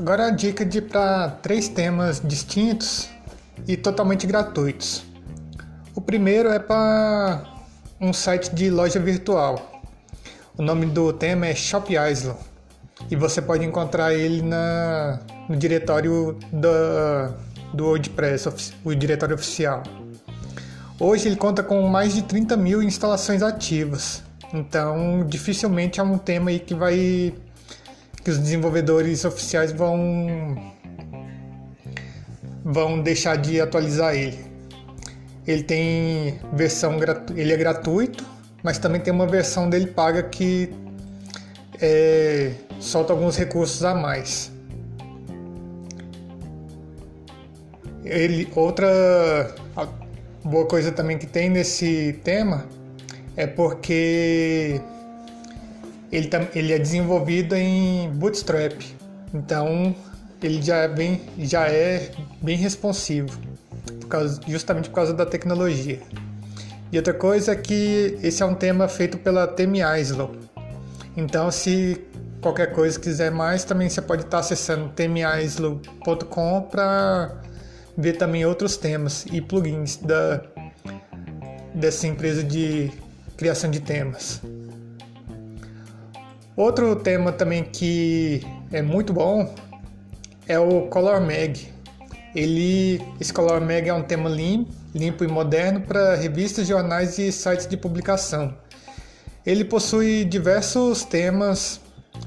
Agora a dica de para três temas distintos e totalmente gratuitos. O primeiro é para um site de loja virtual. O nome do tema é Shop Island e você pode encontrar ele na, no diretório da, do WordPress, o diretório oficial. Hoje ele conta com mais de 30 mil instalações ativas, então dificilmente é um tema aí que vai que os desenvolvedores oficiais vão vão deixar de atualizar ele. Ele tem versão ele é gratuito, mas também tem uma versão dele paga que é, solta alguns recursos a mais. Ele, outra boa coisa também que tem nesse tema é porque ele, ele é desenvolvido em Bootstrap, então ele já é bem, já é bem responsivo, por causa, justamente por causa da tecnologia. E outra coisa é que esse é um tema feito pela Temi Islow. Então, se qualquer coisa quiser mais, também você pode estar acessando temiislow.com para ver também outros temas e plugins da, dessa empresa de criação de temas. Outro tema também que é muito bom é o Color Mag. Ele, esse Color Mag é um tema limpo, limpo e moderno para revistas, jornais e sites de publicação. Ele possui diversos temas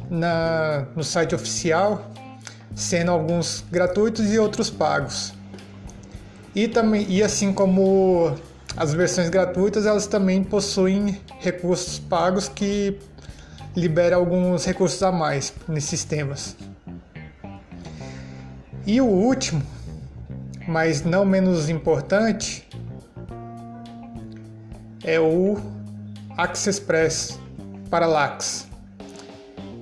na, no site oficial, sendo alguns gratuitos e outros pagos. E, também, e assim como as versões gratuitas, elas também possuem recursos pagos que libera alguns recursos a mais nesses temas. E o último, mas não menos importante, é o AccessPress Parallax.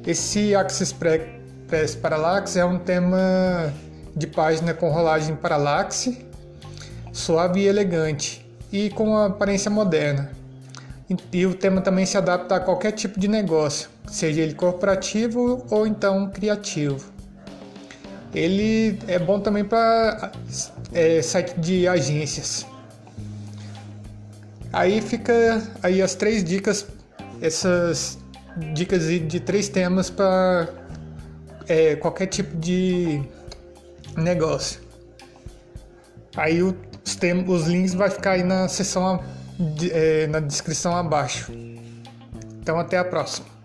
Esse AccessPress Parallax é um tema de página com rolagem paralaxe, suave e elegante e com aparência moderna. E o tema também se adapta a qualquer tipo de negócio, seja ele corporativo ou então criativo. Ele é bom também para é, site de agências. Aí fica aí as três dicas, essas dicas de três temas para é, qualquer tipo de negócio. Aí os, os links vai ficar aí na seção é, na descrição abaixo. Então até a próxima.